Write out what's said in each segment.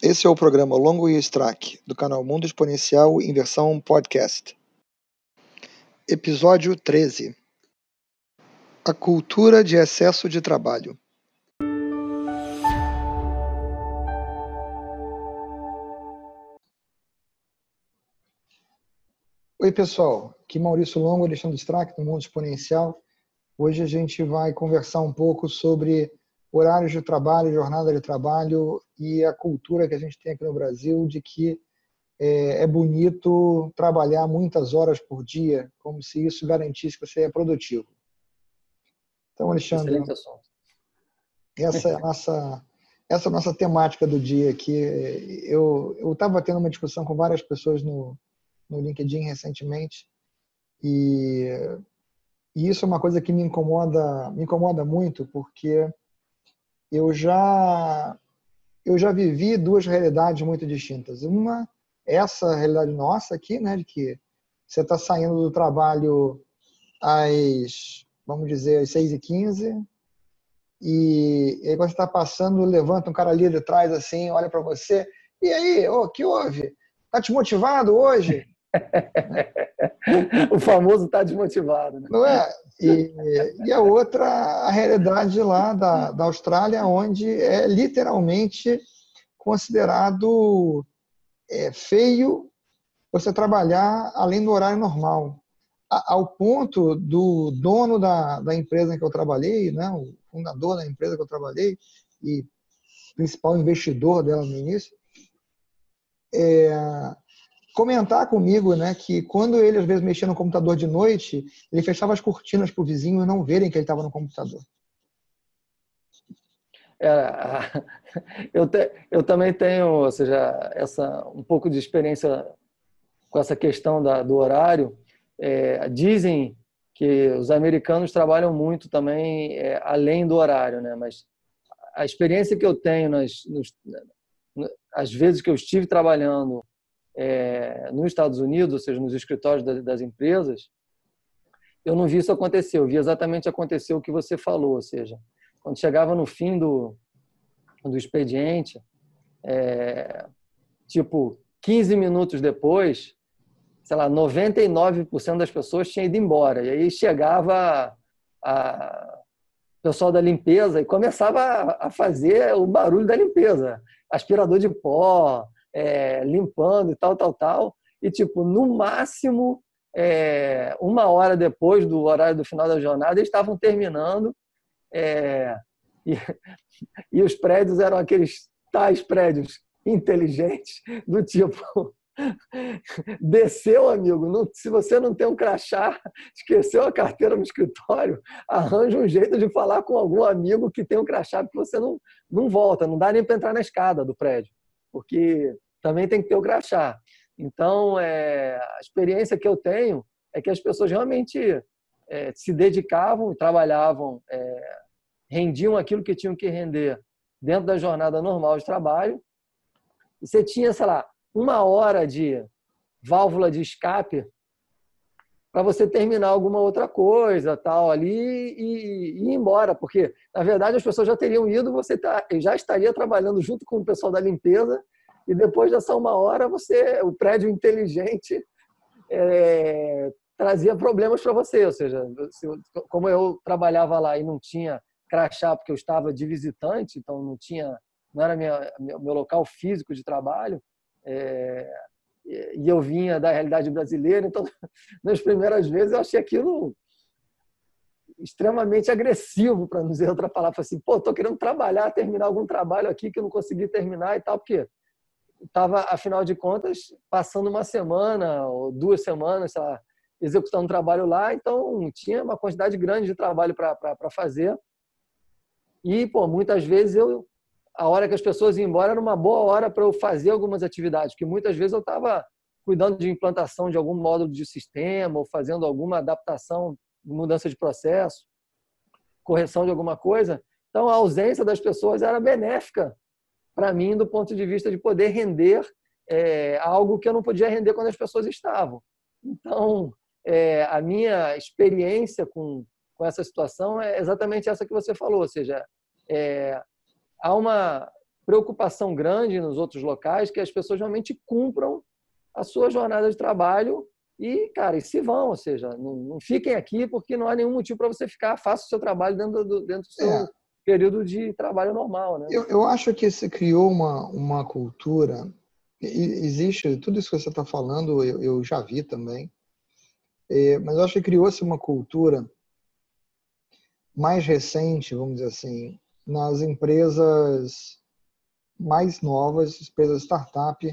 Esse é o programa Longo e Strack, do canal Mundo Exponencial em versão podcast. Episódio 13 A cultura de excesso de trabalho. Oi, pessoal. Aqui Maurício Longo, Alexandre Strack, do Mundo Exponencial. Hoje a gente vai conversar um pouco sobre horários de trabalho, jornada de trabalho e a cultura que a gente tem aqui no Brasil de que é, é bonito trabalhar muitas horas por dia, como se isso garantisse que você é produtivo. Então, Alexandre, essa é a nossa essa é a nossa temática do dia aqui. Eu eu estava tendo uma discussão com várias pessoas no no LinkedIn recentemente e, e isso é uma coisa que me incomoda me incomoda muito porque eu já eu já vivi duas realidades muito distintas. Uma, essa realidade nossa aqui, né, de que você está saindo do trabalho às, vamos dizer, às 6h15, e, e aí quando você está passando, levanta um cara ali de trás, assim, olha para você, e aí, o oh, que houve? Tá desmotivado hoje? o famoso está desmotivado. Né? Não é? E, e, a outra, a realidade lá da, da Austrália, onde é literalmente considerado é, feio você trabalhar além do horário normal. A, ao ponto do dono da, da empresa em que eu trabalhei, né, o fundador da empresa que eu trabalhei e principal investidor dela no início, é, comentar comigo, né, que quando ele às vezes mexia no computador de noite, ele fechava as cortinas para o vizinho não verem que ele estava no computador. É, eu, te, eu também tenho, ou seja, essa um pouco de experiência com essa questão da, do horário. É, dizem que os americanos trabalham muito também é, além do horário, né? Mas a experiência que eu tenho nas, nos, as vezes que eu estive trabalhando é, nos Estados Unidos, ou seja, nos escritórios das, das, empresas, eu não vi isso acontecer. Eu vi exatamente acontecer o que você falou, ou seja, quando chegava no fim do, do expediente, é, tipo 15 minutos depois, sei lá, 99% das pessoas tinham ido embora. E aí chegava a, o pessoal da limpeza e começava a fazer o barulho da limpeza. Aspirador de pó, é, limpando e tal, tal, tal. E, tipo, no máximo, é, uma hora depois do horário do final da jornada, eles estavam terminando. É, e, e os prédios eram aqueles tais prédios inteligentes, do tipo. Desceu, amigo. Não, se você não tem um crachá, esqueceu a carteira no escritório, arranja um jeito de falar com algum amigo que tem um crachá, porque você não, não volta, não dá nem para entrar na escada do prédio porque também tem que ter o crachá. Então, é, a experiência que eu tenho é que as pessoas realmente é, se dedicavam trabalhavam, é, rendiam aquilo que tinham que render dentro da jornada normal de trabalho. E você tinha, sei lá, uma hora de válvula de escape para você terminar alguma outra coisa tal ali e, e, ir embora, porque na verdade as pessoas já teriam ido, você tá, já estaria trabalhando junto com o pessoal da limpeza e depois dessa uma hora você, o prédio inteligente é, trazia problemas para você, ou seja, se, como eu trabalhava lá e não tinha crachá porque eu estava de visitante, então não tinha, não era minha, meu local físico de trabalho. É, e eu vinha da realidade brasileira, então nas primeiras vezes eu achei aquilo extremamente agressivo, para não dizer outra palavra, assim, pô, tô querendo trabalhar, terminar algum trabalho aqui que eu não consegui terminar e tal, porque estava, afinal de contas, passando uma semana ou duas semanas, sei lá, executando um trabalho lá, então tinha uma quantidade grande de trabalho para fazer. E, pô, muitas vezes eu a hora que as pessoas iam embora era uma boa hora para eu fazer algumas atividades, porque muitas vezes eu estava cuidando de implantação de algum módulo de sistema ou fazendo alguma adaptação, mudança de processo, correção de alguma coisa. Então, a ausência das pessoas era benéfica para mim do ponto de vista de poder render é, algo que eu não podia render quando as pessoas estavam. Então, é, a minha experiência com, com essa situação é exatamente essa que você falou, ou seja, é, há uma preocupação grande nos outros locais que as pessoas realmente cumpram a sua jornada de trabalho e, cara, e se vão, ou seja, não, não fiquem aqui porque não há nenhum motivo para você ficar, faça o seu trabalho dentro do, dentro do seu é. período de trabalho normal, né? Eu, eu acho que se criou uma, uma cultura, existe, tudo isso que você está falando, eu, eu, já vi também, é, mas eu acho que criou-se uma cultura mais recente, vamos dizer assim, nas empresas mais novas, empresas startup,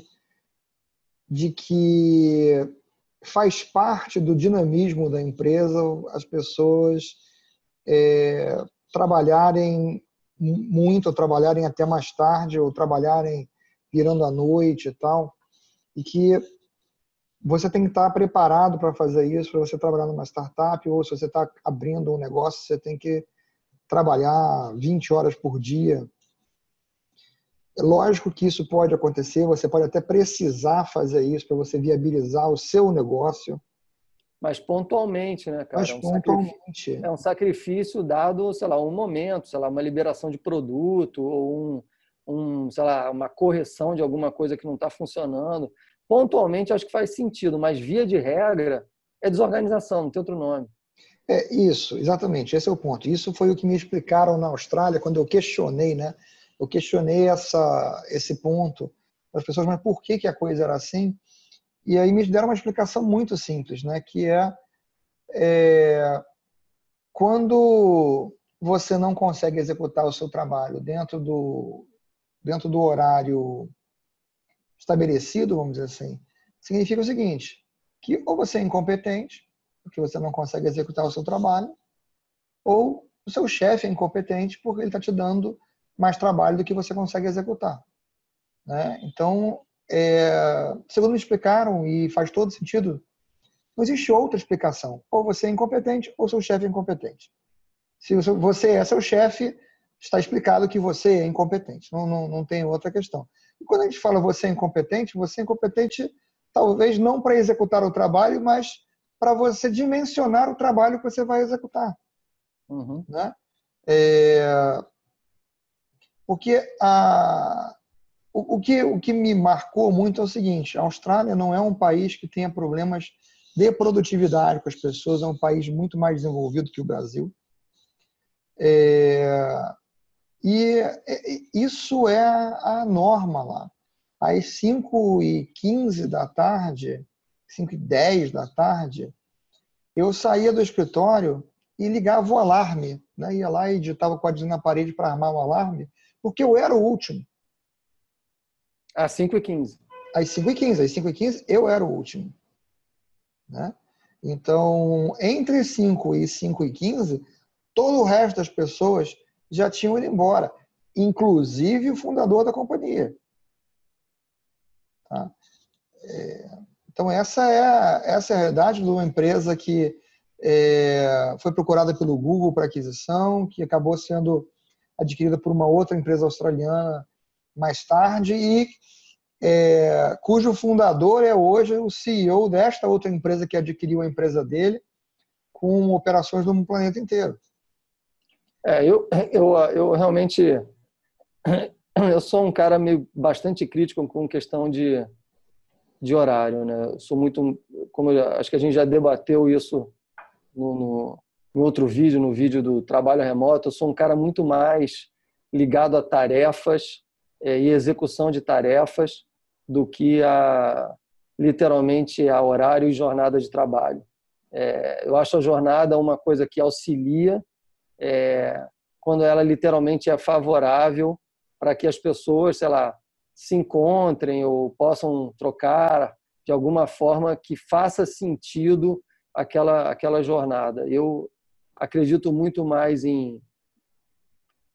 de que faz parte do dinamismo da empresa as pessoas é, trabalharem muito, ou trabalharem até mais tarde, ou trabalharem virando à noite e tal, e que você tem que estar preparado para fazer isso, para você trabalhar numa startup, ou se você está abrindo um negócio, você tem que trabalhar 20 horas por dia. É lógico que isso pode acontecer, você pode até precisar fazer isso para você viabilizar o seu negócio. Mas pontualmente, né, cara? Mas é um pontualmente. Sacrifício, é um sacrifício dado, sei lá, um momento, sei lá, uma liberação de produto ou um, um sei lá, uma correção de alguma coisa que não está funcionando. Pontualmente, acho que faz sentido, mas via de regra é desorganização, não tem outro nome. É isso, exatamente. Esse é o ponto. Isso foi o que me explicaram na Austrália quando eu questionei, né? eu questionei essa, esse ponto das pessoas, mas por que, que a coisa era assim? E aí me deram uma explicação muito simples, né? que é, é quando você não consegue executar o seu trabalho dentro do, dentro do horário estabelecido, vamos dizer assim, significa o seguinte, que ou você é incompetente, porque você não consegue executar o seu trabalho, ou o seu chefe é incompetente porque ele está te dando mais trabalho do que você consegue executar. Né? Então, é, segundo me explicaram, e faz todo sentido, não existe outra explicação. Ou você é incompetente ou seu chefe é incompetente. Se você é seu chefe, está explicado que você é incompetente. Não, não, não tem outra questão. E quando a gente fala você é incompetente, você é incompetente talvez não para executar o trabalho, mas para você dimensionar o trabalho que você vai executar. Uhum. Né? É, porque a, o, o, que, o que me marcou muito é o seguinte: a Austrália não é um país que tenha problemas de produtividade com as pessoas, é um país muito mais desenvolvido que o Brasil. É, e isso é a norma lá. Às 5 e 15 da tarde, 5 e 10 da tarde, eu saía do escritório e ligava o alarme. Né? Ia lá e digitava o código na parede para armar o alarme porque eu era o último. Às 5 e 15 Às 5 e 15 Às 5 e 15 eu era o último. Né? Então, entre 5 e 5 e 15, todo o resto das pessoas já tinham ido embora, inclusive o fundador da companhia. Tá? É, então, essa é, a, essa é a realidade de uma empresa que é, foi procurada pelo Google para aquisição, que acabou sendo adquirida por uma outra empresa australiana mais tarde e é, cujo fundador é hoje o CEO desta outra empresa que adquiriu a empresa dele com operações no planeta inteiro. É, eu, eu, eu realmente eu sou um cara meio bastante crítico com questão de, de horário, né? Sou muito, como eu, acho que a gente já debateu isso no, no, em outro vídeo, no vídeo do trabalho remoto, eu sou um cara muito mais ligado a tarefas é, e execução de tarefas do que a literalmente a horário e jornada de trabalho. É, eu acho a jornada uma coisa que auxilia é, quando ela literalmente é favorável para que as pessoas, sei lá, se encontrem ou possam trocar de alguma forma que faça sentido aquela aquela jornada. Eu acredito muito mais em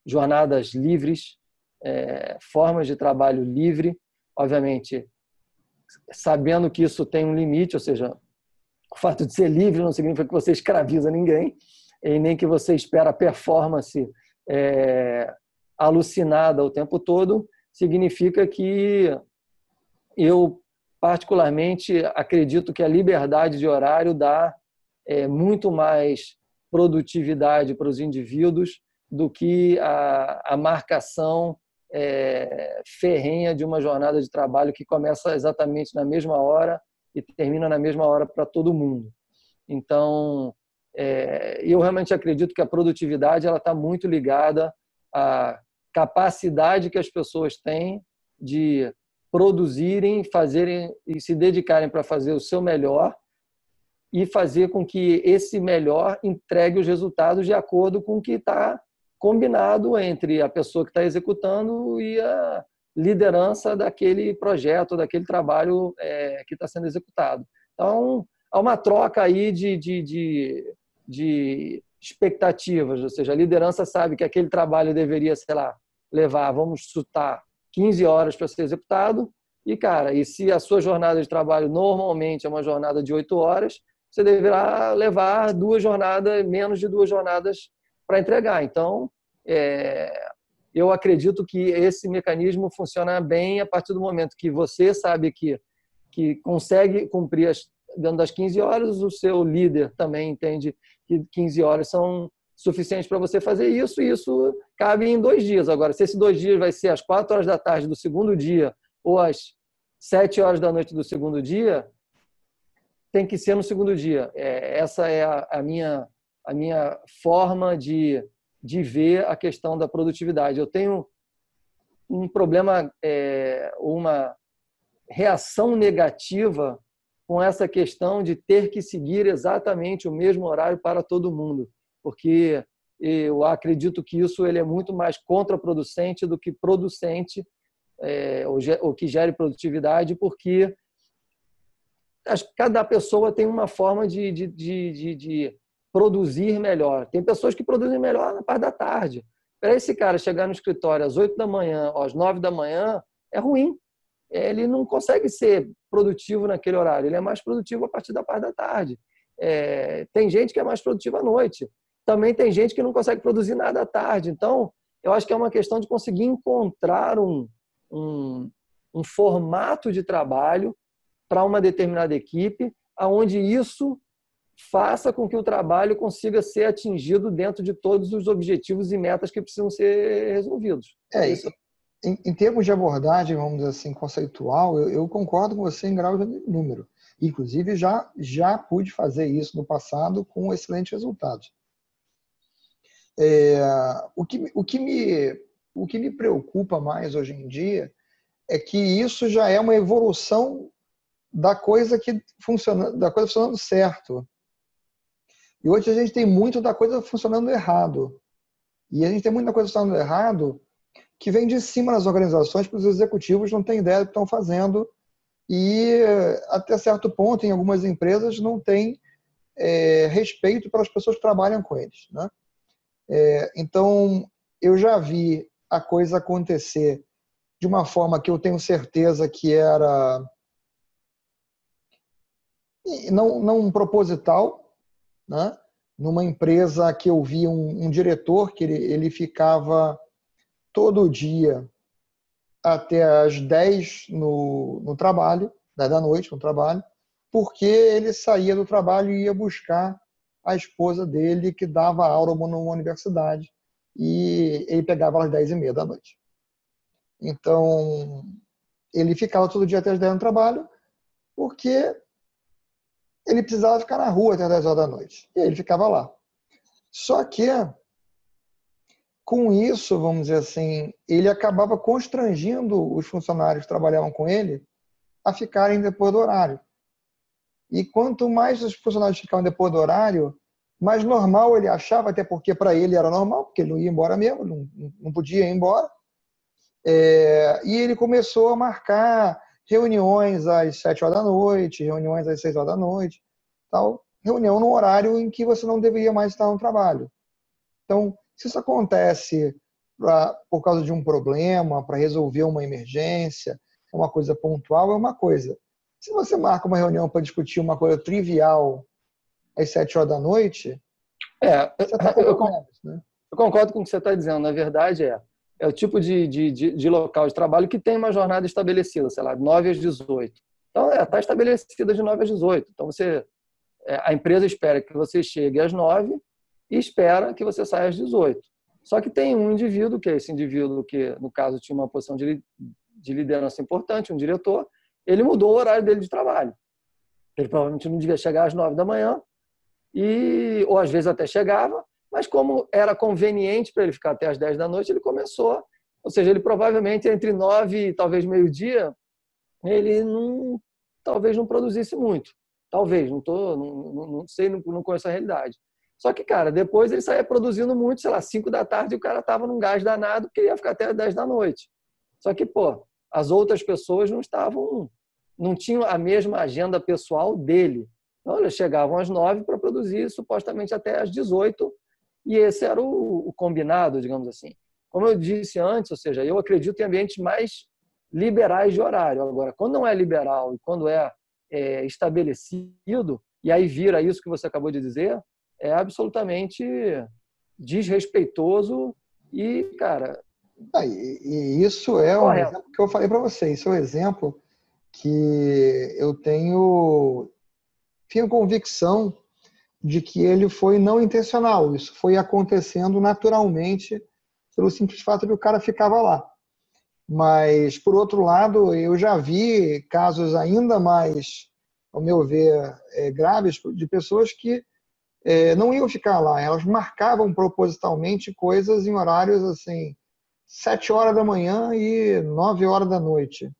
jornadas livres, é, formas de trabalho livre, obviamente sabendo que isso tem um limite, ou seja, o fato de ser livre não significa que você escraviza ninguém e nem que você espera performance é, alucinada o tempo todo, significa que eu particularmente acredito que a liberdade de horário dá é, muito mais produtividade para os indivíduos do que a, a marcação é, ferrenha de uma jornada de trabalho que começa exatamente na mesma hora e termina na mesma hora para todo mundo. Então, é, eu realmente acredito que a produtividade ela está muito ligada à capacidade que as pessoas têm de produzirem, fazerem e se dedicarem para fazer o seu melhor e fazer com que esse melhor entregue os resultados de acordo com o que está combinado entre a pessoa que está executando e a liderança daquele projeto, daquele trabalho é, que está sendo executado. Então, há uma troca aí de, de, de, de expectativas, ou seja, a liderança sabe que aquele trabalho deveria, sei lá, levar, vamos chutar, 15 horas para ser executado, e, cara, e se a sua jornada de trabalho normalmente é uma jornada de 8 horas, você deverá levar duas jornadas, menos de duas jornadas para entregar. Então, é, eu acredito que esse mecanismo funciona bem a partir do momento que você sabe que, que consegue cumprir as, dentro das 15 horas, o seu líder também entende que 15 horas são suficientes para você fazer isso, e isso cabe em dois dias. Agora, se esses dois dias vai ser às 4 horas da tarde do segundo dia ou às 7 horas da noite do segundo dia, tem que ser no segundo dia. É, essa é a, a, minha, a minha forma de, de ver a questão da produtividade. Eu tenho um problema, é, uma reação negativa com essa questão de ter que seguir exatamente o mesmo horário para todo mundo, porque eu acredito que isso ele é muito mais contraproducente do que producente, é, ou que gere produtividade, porque cada pessoa tem uma forma de, de, de, de, produzir melhor. Tem pessoas que produzem melhor na parte da tarde. Para esse cara chegar no escritório às 8 da manhã, às 9 da manhã, é ruim. Ele não consegue ser produtivo naquele horário. Ele é mais produtivo a partir da parte da tarde. É, tem gente que é mais produtiva à noite. Também tem gente que não consegue produzir nada à tarde. Então, eu acho que é uma questão de conseguir encontrar um, um, um formato de trabalho para uma determinada equipe, aonde isso faça com que o trabalho consiga ser atingido dentro de todos os objetivos e metas que precisam ser resolvidos. É, isso. Em, em termos de abordagem, vamos dizer assim, conceitual, eu, eu concordo com você em grau de número. Inclusive, já, já pude fazer isso no passado com excelentes resultados. É, o, que, o, que me, o que me preocupa mais hoje em dia é que isso já é uma evolução da coisa que funciona, da coisa funcionando certo. E hoje a gente tem muito da coisa funcionando errado. E a gente tem muita coisa funcionando errado que vem de cima das organizações, porque os executivos não têm ideia do que estão fazendo e até certo ponto, em algumas empresas, não tem é, respeito pelas pessoas que trabalham com eles. Né? É, então, eu já vi a coisa acontecer de uma forma que eu tenho certeza que era não, não proposital, né? numa empresa que eu vi um, um diretor que ele, ele ficava todo dia até as 10 no, no trabalho, 10 da noite no trabalho, porque ele saía do trabalho e ia buscar a esposa dele que dava aula numa universidade e ele pegava às 10 e meia da noite. Então, ele ficava todo dia até as 10 no trabalho porque ele precisava ficar na rua até 10 horas da noite. E ele ficava lá. Só que, com isso, vamos dizer assim, ele acabava constrangindo os funcionários que trabalhavam com ele a ficarem depois do horário. E quanto mais os funcionários ficavam depois do horário, mais normal ele achava, até porque para ele era normal, porque ele não ia embora mesmo, não, não podia ir embora. É, e ele começou a marcar reuniões às sete horas da noite, reuniões às seis horas da noite, tal, reunião no horário em que você não deveria mais estar no trabalho. Então, se isso acontece pra, por causa de um problema, para resolver uma emergência, é uma coisa pontual, é uma coisa. Se você marca uma reunião para discutir uma coisa trivial às sete horas da noite, é, você tá eu, eu, né? eu concordo com o que você está dizendo. Na verdade, é é o tipo de, de, de, de, local de trabalho que tem uma jornada estabelecida, sei lá, 9 às 18. Então, está é, tá estabelecida de 9 às 18. Então, você, é, a empresa espera que você chegue às 9 e espera que você saia às 18. Só que tem um indivíduo, que é esse indivíduo que, no caso, tinha uma posição de, de liderança importante, um diretor, ele mudou o horário dele de trabalho. Ele provavelmente não devia chegar às nove da manhã, e, ou às vezes até chegava, mas como era conveniente para ele ficar até às dez da noite, ele começou. Ou seja, ele provavelmente entre nove e talvez meio-dia, ele não, talvez não produzisse muito. Talvez, não, tô, não, não sei, não, não conheço a realidade. Só que, cara, depois ele saía produzindo muito, sei lá, 5 da tarde e o cara tava num gás danado porque ia ficar até 10 da noite. Só que, pô, as outras pessoas não estavam, não tinham a mesma agenda pessoal dele. Então, eles chegavam às 9 para produzir supostamente até às 18 e esse era o, o combinado, digamos assim. Como eu disse antes, ou seja, eu acredito em ambientes mais liberais de horário. Agora, quando não é liberal e quando é, é estabelecido, e aí vira isso que você acabou de dizer, é absolutamente desrespeitoso e, cara. Ah, e, e, isso é um correto. exemplo que eu falei para você. Isso é um exemplo que eu tenho, tenho convicção de que ele foi não intencional. Isso foi acontecendo naturalmente pelo simples fato de o cara ficava lá. Mas, por outro lado, eu já vi casos ainda mais, ao meu ver, é, graves de pessoas que é, não iam ficar lá, elas marcavam propositalmente coisas em horários assim, sete horas da manhã e nove horas da noite.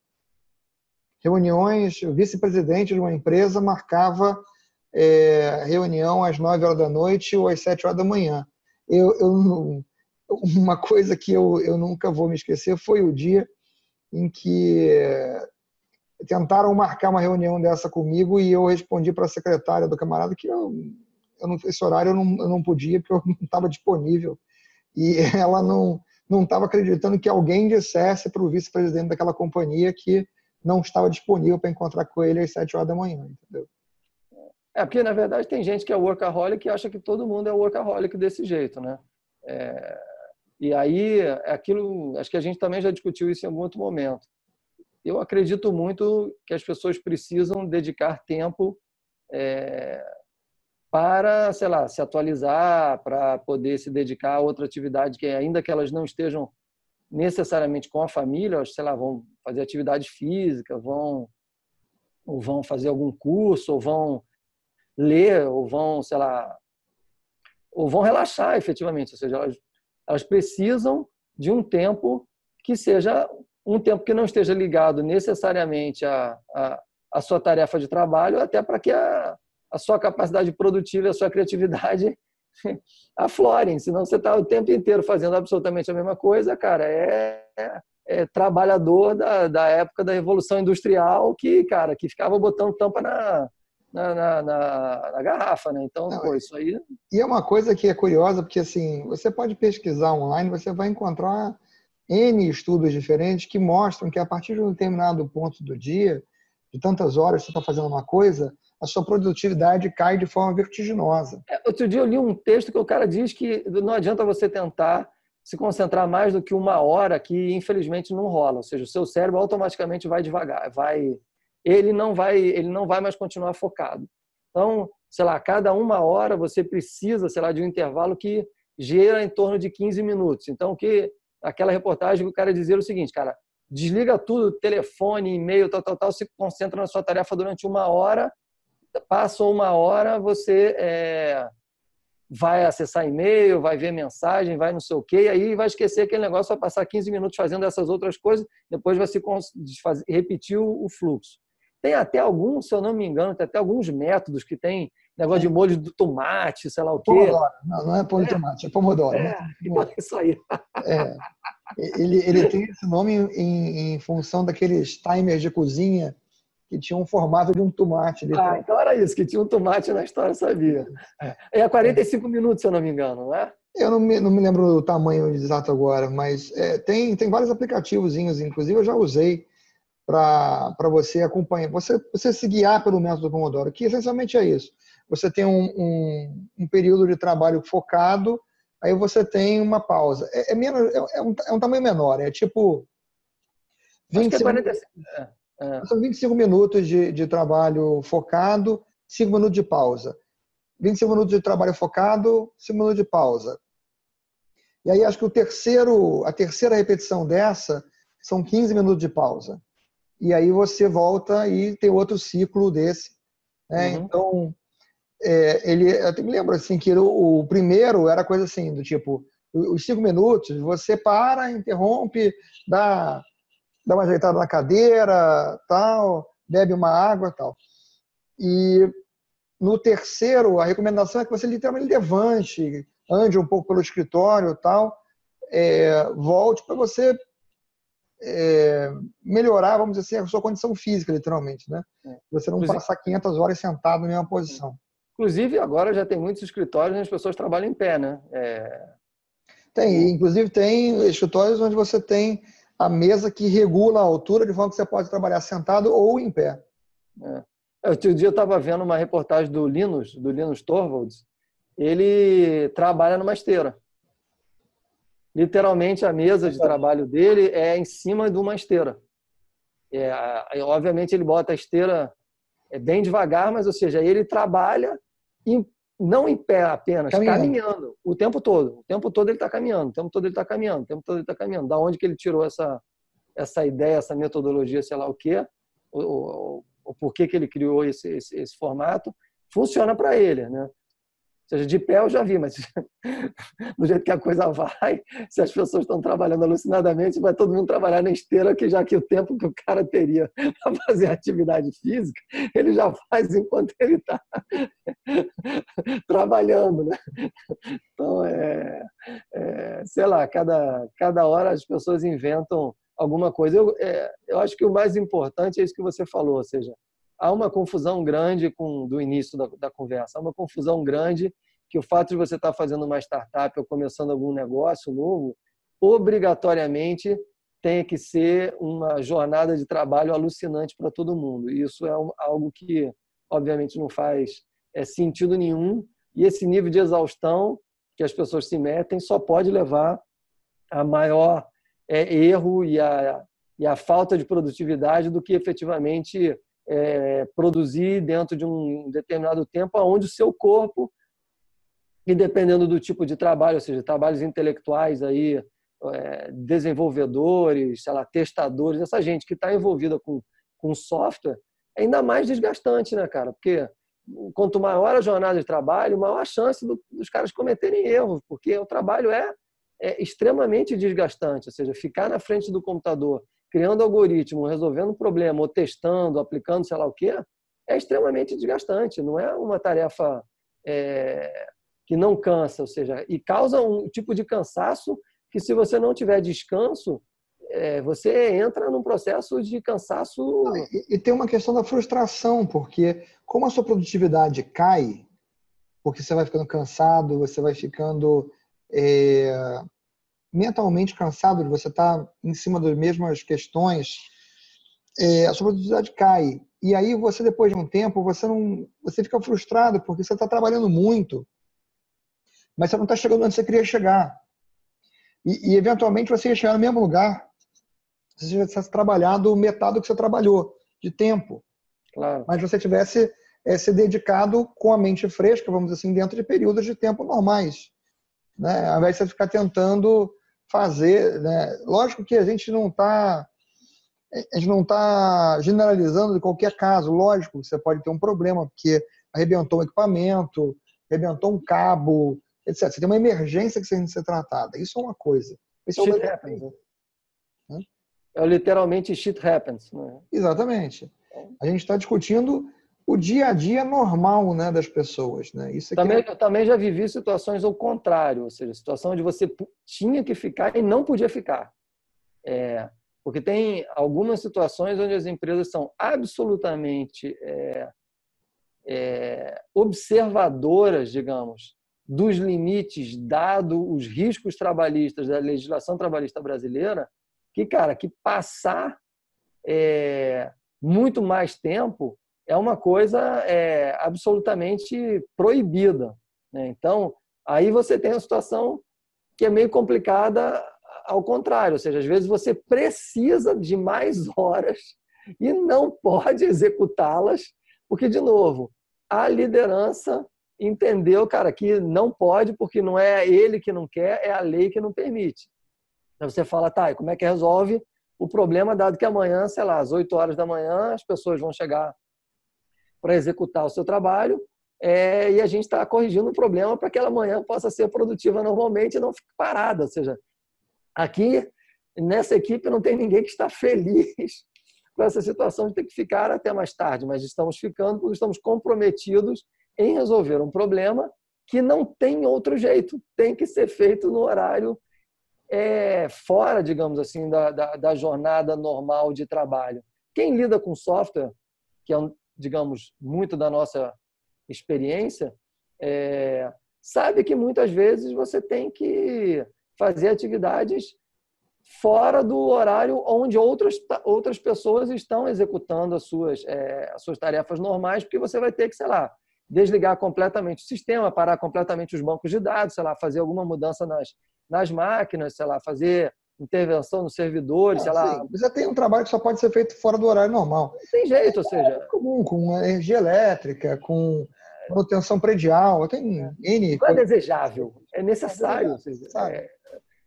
Reuniões, o vice-presidente de uma empresa marcava é, reunião às nove horas da noite ou às sete horas da manhã. Eu, eu, uma coisa que eu, eu nunca vou me esquecer foi o dia em que tentaram marcar uma reunião dessa comigo e eu respondi para a secretária do camarada que eu eu não, esse horário eu não, eu não podia porque eu não estava disponível. E ela não não estava acreditando que alguém dissesse para o vice-presidente daquela companhia que não estava disponível para encontrar com ele às sete horas da manhã, entendeu? É, porque na verdade tem gente que é workaholic e acha que todo mundo é workaholic desse jeito, né? É, e aí, é aquilo, acho que a gente também já discutiu isso em algum outro momento. Eu acredito muito que as pessoas precisam dedicar tempo é, para, sei lá, se atualizar, para poder se dedicar a outra atividade que ainda que elas não estejam necessariamente com a família, sei lá, vão fazer atividade física, vão ou vão fazer algum curso, ou vão ler, ou vão, sei lá, ou vão relaxar efetivamente, ou seja, elas, elas precisam de um tempo que seja um tempo que não esteja ligado necessariamente à, à, à sua tarefa de trabalho, até para que a, a sua capacidade produtiva e a sua criatividade aflorem. Senão você está o tempo inteiro fazendo absolutamente a mesma coisa, cara. É, é, é trabalhador da, da época da Revolução Industrial que, cara, que ficava botando tampa na, na, na, na, na garrafa, né? Então, Não, pô, isso aí... E é uma coisa que é curiosa, porque, assim, você pode pesquisar online, você vai encontrar N estudos diferentes que mostram que a partir de um determinado ponto do dia, de tantas horas você está fazendo uma coisa, a sua produtividade cai de forma vertiginosa. É, outro dia eu li um texto que o cara diz que não adianta você tentar se concentrar mais do que uma hora, que infelizmente não rola. Ou seja, o seu cérebro automaticamente vai devagar, vai, ele não vai, ele não vai mais continuar focado. Então, sei lá, cada uma hora você precisa, sei lá, de um intervalo que gera em torno de 15 minutos. Então, que aquela reportagem que o cara dizia o seguinte, cara, desliga tudo, telefone, e-mail, tal, tal, tal, se concentra na sua tarefa durante uma hora passou uma hora, você é, vai acessar e-mail, vai ver mensagem, vai não sei o quê, e aí vai esquecer aquele negócio, vai passar 15 minutos fazendo essas outras coisas, depois vai se repetir o, fluxo. Tem até alguns, se eu não me engano, tem até alguns métodos que tem negócio de molho do tomate, sei lá o quê. Pomodoro. Não, não é molho de é. tomate, é pomodoro. É, é isso aí. É. Ele, ele tem esse nome em, em função daqueles timers de cozinha que tinha um formato de um tomate. Ah, então era isso, que tinha um tomate na história, sabia. É, é 45 é. minutos, se eu não me engano, não é? Eu não me, não me lembro o tamanho exato agora, mas é, tem, tem vários aplicativos, inclusive eu já usei para você acompanhar, você, você se guiar pelo método Pomodoro, que essencialmente é isso. Você tem um, um, um período de trabalho focado, aí você tem uma pausa. É, é menos, é, é, um, é um tamanho menor, é tipo. 20 Acho que é 45. É. São 25 minutos de, de trabalho focado, 5 minutos de pausa. 25 minutos de trabalho focado, 5 minutos de pausa. E aí acho que o terceiro, a terceira repetição dessa são 15 minutos de pausa. E aí você volta e tem outro ciclo desse. Né? Uhum. Então, é, ele, eu me lembro assim que o, o, primeiro era coisa assim, do tipo, os cinco minutos, você para, interrompe, dá, dá uma ajeitada na cadeira, tal, bebe uma água tal. E no terceiro, a recomendação é que você literalmente levante, ande um pouco pelo escritório tal, é, volte para você é, melhorar, vamos dizer assim, a sua condição física, literalmente, né? É. Você não Inclusive, passar 500 horas sentado na mesma posição. Inclusive, agora já tem muitos escritórios onde as pessoas trabalham em pé, né? É... Tem, inclusive tem escritórios onde você tem a mesa que regula a altura de forma que você pode trabalhar sentado ou em pé. É. Outro dia eu estava vendo uma reportagem do Linus, do Linus Torvalds. Ele trabalha numa esteira. Literalmente, a mesa de trabalho dele é em cima de uma esteira. É, obviamente, ele bota a esteira é, bem devagar, mas, ou seja, ele trabalha em, não em pé apenas, caminhando. caminhando. o tempo todo. O tempo todo ele está caminhando, o tempo todo ele está caminhando, o tempo todo ele está caminhando. Da onde que ele tirou essa, essa ideia, essa metodologia, sei lá o quê? O, o porquê que ele criou esse, esse, esse formato, funciona para ele, né? Seja, de pé eu já vi, mas do jeito que a coisa vai, se as pessoas estão trabalhando alucinadamente, vai todo mundo trabalhar na esteira, que já que o tempo que o cara teria para fazer atividade física, ele já faz enquanto ele está trabalhando, né? Então, é, é, sei lá, cada, cada hora as pessoas inventam alguma coisa. Eu, é, eu acho que o mais importante é isso que você falou, ou seja, há uma confusão grande com do início da, da conversa, há uma confusão grande que o fato de você estar fazendo uma startup ou começando algum negócio novo, obrigatoriamente tem que ser uma jornada de trabalho alucinante para todo mundo. Isso é algo que, obviamente, não faz é, sentido nenhum. E esse nível de exaustão que as pessoas se metem só pode levar a maior é, erro e a, e a falta de produtividade do que efetivamente é, produzir dentro de um determinado tempo, onde o seu corpo, e dependendo do tipo de trabalho, ou seja, trabalhos intelectuais aí, é, desenvolvedores, sei lá, testadores, essa gente que está envolvida com, com software, é ainda mais desgastante, né, cara? Porque quanto maior a jornada de trabalho, maior a chance do, dos caras cometerem erros, porque o trabalho é é extremamente desgastante, ou seja, ficar na frente do computador, criando algoritmo, resolvendo problema, ou testando, aplicando sei lá o quê, é extremamente desgastante, não é uma tarefa é, que não cansa, ou seja, e causa um tipo de cansaço que se você não tiver descanso, é, você entra num processo de cansaço. E, e, tem uma questão da frustração, porque como a sua produtividade cai, porque você vai ficando cansado, você vai ficando é, mentalmente cansado de você estar em cima das mesmas questões, é, a sua produtividade cai. E aí você, depois de um tempo, você não, você fica frustrado porque você está trabalhando muito, mas você não está chegando onde você queria chegar. E, e, eventualmente você ia chegar no mesmo lugar se você tivesse trabalhado metade do que você trabalhou de tempo. Claro. Mas você tivesse é, se dedicado com a mente fresca, vamos dizer assim, dentro de períodos de tempo normais né? Ao invés de você ficar tentando fazer, né? Lógico que a gente não está a gente não está generalizando de qualquer caso, lógico, você pode ter um problema, porque arrebentou um equipamento, arrebentou um cabo, etc. Você tem uma emergência que tem que ser tratada. Isso é uma coisa. Isso shit é, happens. Né? é literalmente shit happens. Né? Exatamente. A gente está discutindo o dia a dia normal né, das pessoas. Né? Isso também, é... Eu também já vivi situações ao contrário, ou seja, situação onde você tinha que ficar e não podia ficar. É, porque tem algumas situações onde as empresas são absolutamente é, é, observadoras, digamos, dos limites, dado os riscos trabalhistas da legislação trabalhista brasileira, que, cara, que passar é, muito mais tempo é uma coisa é, absolutamente proibida. Né? Então, aí você tem uma situação que é meio complicada ao contrário, ou seja, às vezes você precisa de mais horas e não pode executá-las, porque, de novo, a liderança entendeu, cara, que não pode, porque não é ele que não quer, é a lei que não permite. Então você fala, tá, e como é que resolve o problema, dado que amanhã, sei lá, às 8 horas da manhã, as pessoas vão chegar para executar o seu trabalho é, e a gente está corrigindo o problema para que ela amanhã possa ser produtiva normalmente e não fique parada. Ou seja, aqui, nessa equipe, não tem ninguém que está feliz com essa situação de ter que ficar até mais tarde, mas estamos ficando porque estamos comprometidos em resolver um problema que não tem outro jeito, tem que ser feito no horário é, fora, digamos assim, da, da, da, jornada normal de trabalho. Quem lida com software, que é, digamos, muito da nossa experiência, é, sabe que muitas vezes você tem que fazer atividades fora do horário onde outras, outras pessoas estão executando as suas, é, as suas tarefas normais, porque você vai ter que, sei lá, desligar completamente o sistema, parar completamente os bancos de dados, sei lá, fazer alguma mudança nas, nas máquinas, sei lá, fazer intervenção nos servidores, sei lá. Você tem um trabalho que só pode ser feito fora do horário normal. Tem jeito, ou seja... É comum, com energia elétrica, com manutenção predial, tem N... Não é desejável, é necessário. É,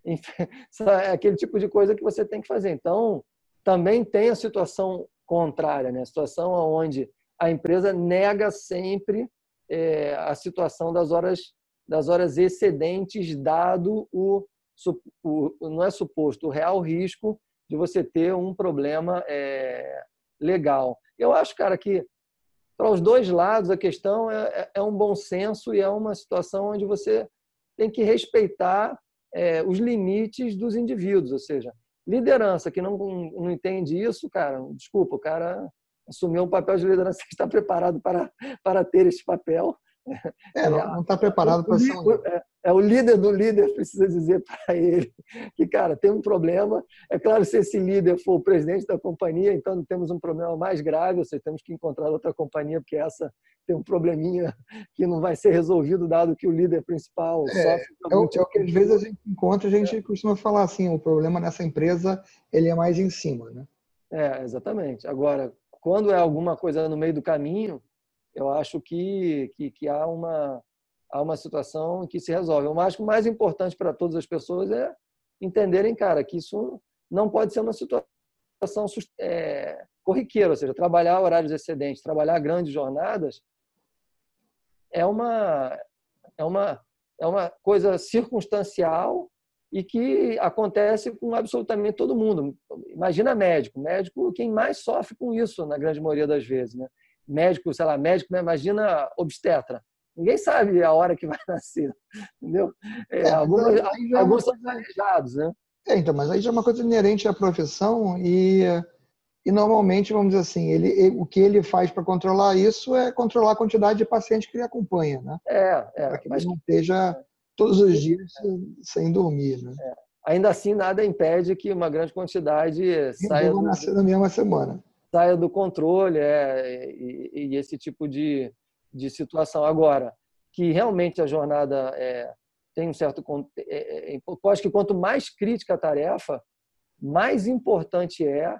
é aquele tipo de coisa que você tem que fazer. Então, também tem a situação contrária, né? a situação onde a empresa nega sempre é, a situação das horas das horas excedentes, dado o, não é suposto o real risco de você ter um problema é, legal. Eu acho, cara, que para os dois lados a questão é, é, é, um bom senso e é uma situação onde você tem que respeitar é, os limites dos indivíduos, ou seja, liderança que não, não entende isso, cara, desculpa, o cara assumiu um papel de liderança que está preparado para, para ter esse papel. É, não está preparado para ser um... é, é, o líder do líder precisa dizer para ele que, cara, tem um problema. É claro, se esse líder for o presidente da companhia, então temos um problema mais grave, ou seja, temos que encontrar outra companhia, porque essa tem um probleminha que não vai ser resolvido, dado que o líder principal é, sofre. É, o, é o que às vezes a gente encontra, a gente é. costuma falar assim, o problema nessa empresa ele é mais em cima, né? É, exatamente. Agora, quando é alguma coisa no meio do caminho, eu acho que, que, que há, uma, há uma situação que se resolve. Eu acho que o mais importante para todas as pessoas é entenderem, cara, que isso não pode ser uma situação é, corriqueira, ou seja, trabalhar horários excedentes, trabalhar grandes jornadas é uma, é uma, é uma coisa circunstancial e que acontece com absolutamente todo mundo. Imagina médico, médico quem mais sofre com isso na grande maioria das vezes, né? Médico, sei lá, médico, imagina obstetra. Ninguém sabe a hora que vai nascer, entendeu? É, é, algumas, é alguns são planejados, né? É, então, mas aí já é uma coisa inerente à profissão e, e normalmente, vamos dizer assim, ele, o que ele faz para controlar isso é controlar a quantidade de pacientes que ele acompanha, né? É, é. Para que mas... ele não esteja todos os dias sem dormir. Né? É. Ainda assim, nada impede que uma grande quantidade saia do, nascer na mesma semana. Saia do controle é, e, e, esse tipo de, de situação. Agora, que realmente a jornada é, tem um certo. É, é, eu acho que quanto mais crítica a tarefa, mais importante é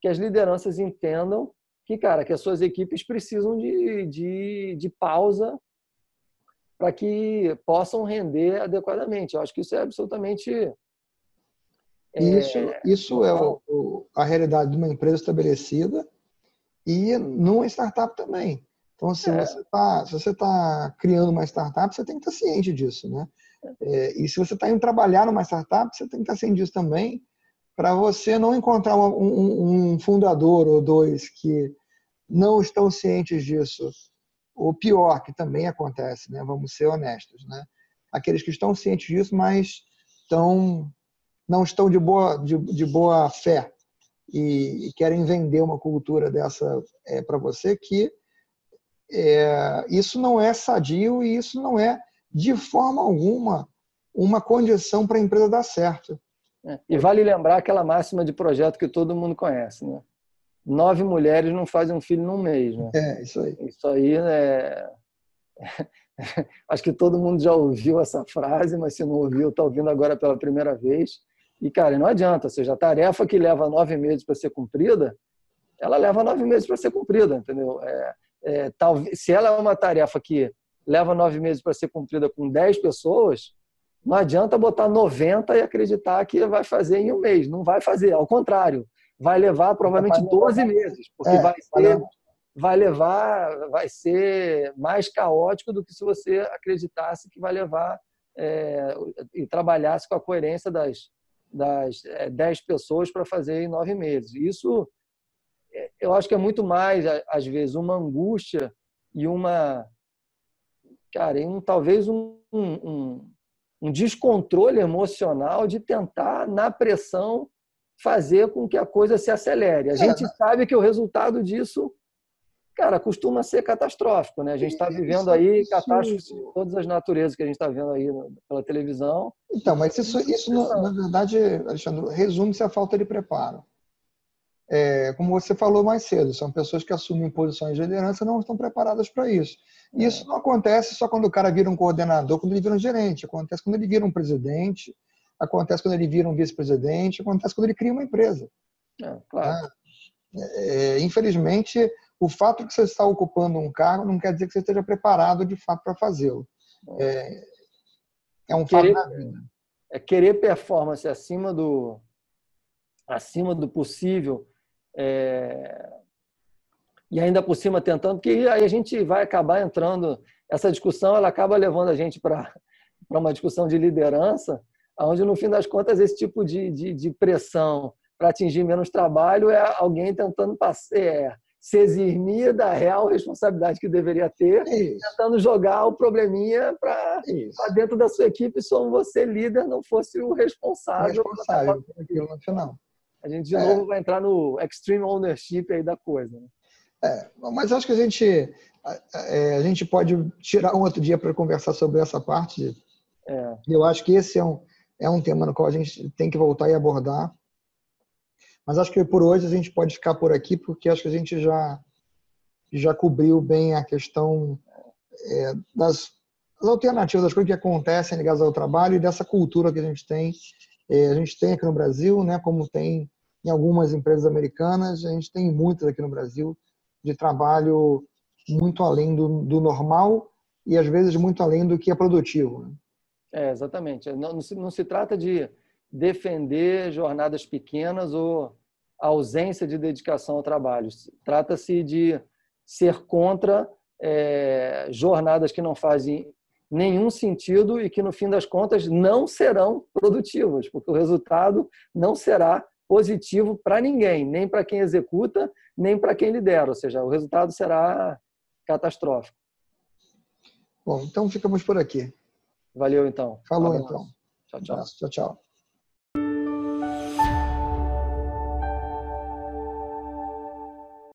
que as lideranças entendam que, cara, que as suas equipes precisam de, de, de pausa para que possam render adequadamente. Eu acho que isso é absolutamente. É, isso, isso é o, o, a realidade de uma empresa estabelecida e numa startup também. Então, se é. você está tá criando uma startup, você tem que estar ciente disso, né? É, e se você está indo trabalhar numa startup, você tem que estar ciente disso também, para você não encontrar uma, um, um fundador ou dois que não estão cientes disso o pior, que também acontece, né? vamos ser honestos. Né? Aqueles que estão cientes disso, mas estão, não estão de boa, de, de boa fé e, e, querem vender uma cultura dessa é, para você, que é, isso não é sadio e isso não é, de forma alguma, uma condição para a empresa dar certo. É. E vale lembrar aquela máxima de projeto que todo mundo conhece, né? nove mulheres não fazem um filho num mês. Né? É, isso aí. Isso aí é. Acho que todo mundo já ouviu essa frase, mas se não ouviu, está ouvindo agora pela primeira vez. E, cara, não adianta, ou seja, a tarefa que leva nove meses para ser cumprida, ela leva nove meses para ser cumprida, entendeu? É, é, talvez, se ela é uma tarefa que leva nove meses para ser cumprida com 10 pessoas, não adianta botar 90 e acreditar que vai fazer em um mês. Não vai fazer, ao contrário. Vai levar provavelmente 12 meses, porque é, vai, ser, vai levar, vai ser mais caótico do que se você acreditasse que vai levar é, e trabalhasse com a coerência das, das é, 10 pessoas para fazer em nove meses. Isso é, eu acho que é muito mais, às vezes, uma angústia e uma. Cara, um, talvez um, um, um descontrole emocional de tentar, na pressão, fazer com que a coisa se acelere. A é. gente sabe que o resultado disso, cara, costuma ser catastrófico, né? A gente está vivendo aí catástrofes de todas as naturezas que a gente está vendo aí pela televisão. Então, mas isso, isso na verdade, Alexandre, resume-se a falta de preparo é, como você falou mais cedo, são pessoas que assumem posições de liderança e não estão preparadas para isso. E isso é. não acontece só quando o cara vira um coordenador, quando ele vira um gerente, acontece quando ele vira um presidente, acontece quando ele vira um vice-presidente, acontece quando ele cria uma empresa. É, claro. É, infelizmente, o fato de que você está ocupando um cargo não quer dizer que você esteja preparado de fato para fazê-lo. É, é um querer, fato da vida. É querer performance acima do acima do possível é... E ainda por cima tentando, porque aí a gente vai acabar entrando. Essa discussão ela acaba levando a gente para uma discussão de liderança, onde no fim das contas esse tipo de, de, de pressão para atingir menos trabalho é alguém tentando passar, é, se eximir da real responsabilidade que deveria ter, Isso. tentando jogar o probleminha para dentro da sua equipe, se você líder não fosse o responsável. O responsável no final. A gente de é. novo vai entrar no extreme ownership aí da coisa. Né? É, mas acho que a gente é, a gente pode tirar um outro dia para conversar sobre essa parte. É. Eu acho que esse é um, é um tema no qual a gente tem que voltar e abordar. Mas acho que por hoje a gente pode ficar por aqui, porque acho que a gente já, já cobriu bem a questão é, das, das, alternativas, das coisas que acontecem ligadas ao trabalho e dessa cultura que a gente tem. É, a gente tem aqui no Brasil, né, como tem em algumas empresas americanas, a gente tem muitas aqui no Brasil, de trabalho muito além do, do normal e às vezes muito além do que é produtivo. Né? É, exatamente. Não, não, se, não se trata de defender jornadas pequenas ou ausência de dedicação ao trabalho. Trata-se de ser contra é, jornadas que não fazem nenhum sentido e que, no fim das contas, não serão produtivas, porque o resultado não será positivo para ninguém, nem para quem executa, nem para quem lidera, ou seja, o resultado será catastrófico. Bom, então ficamos por aqui. Valeu então. Falou um então. Tchau, tchau. tchau, tchau.